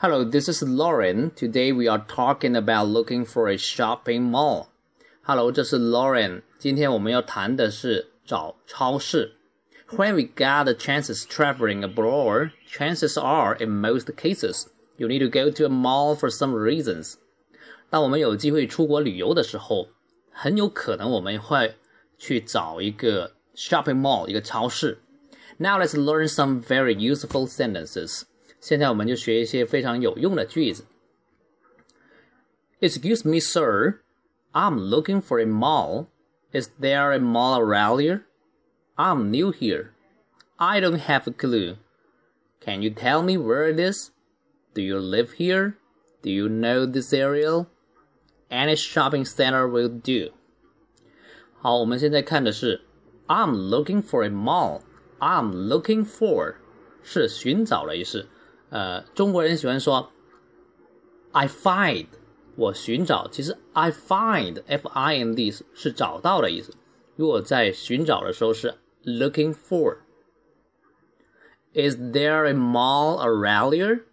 Hello, this is Lauren. Today we are talking about looking for a shopping mall. Hello，这是 Lauren。今天我们要谈的是找超市。When we got the chances traveling abroad, chances are, in most cases, you need to go to a mall for some reasons. 当我们有机会出国旅游的时候，很有可能我们会去找一个 shopping mall，一个超市。Now let's learn some very useful sentences. 现在我们就学一些非常有用的句子。Excuse me, sir. I'm looking for a mall. Is there a mall around here? I'm new here. I don't have a clue. Can you tell me where it is? Do you live here? Do you know this area? Any shopping center will do. 好，我们现在看的是 I'm looking for a mall. I'm looking for 是寻找的意思。 呃，中国人喜欢说 I find 我寻找，其实 I find F I N D 是找到的意思。如果在寻找的时候是 looking for。Is there a mall around here?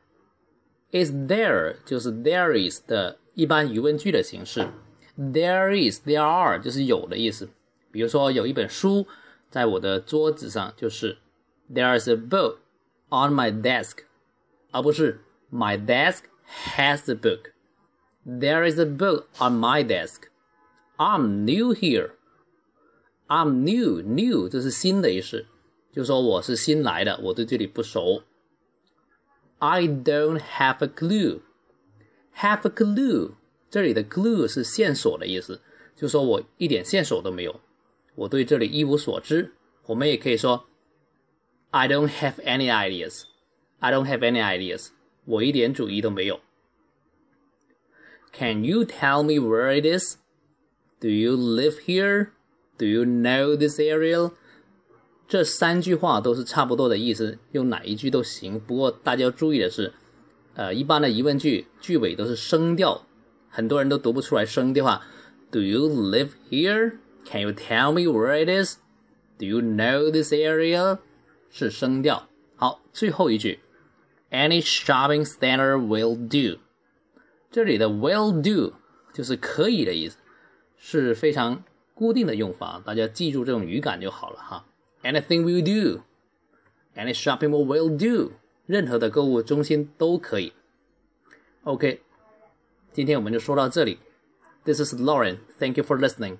Is there 就是 there is 的一般疑问句的形式。There is, there are 就是有的意思。比如说有一本书在我的桌子上，就是 There is a book on my desk，而不是 My desk has a book。There is a book on my desk. I'm new here. I'm new, new 这是新的意思，就说我是新来的，我对这里不熟。I don't have a clue. Have a clue，这里的 clue 是线索的意思，就说我一点线索都没有，我对这里一无所知。我们也可以说 I don't have any ideas. I don't have any ideas. 我一点主意都没有。Can you tell me where it is? Do you live here? Do you know this area? 这三句话都是差不多的意思，用哪一句都行。不过大家要注意的是，呃，一般的疑问句句尾都是升调，很多人都读不出来升调啊。Do you live here? Can you tell me where it is? Do you know this area? 是升调。好，最后一句。，Any shopping center will do。这里的 will do 就是可以的意思，是非常固定的用法，大家记住这种语感就好了哈。Anything will do, any shopping mall will do，任何的购物中心都可以。OK，今天我们就说到这里。This is Lauren. Thank you for listening.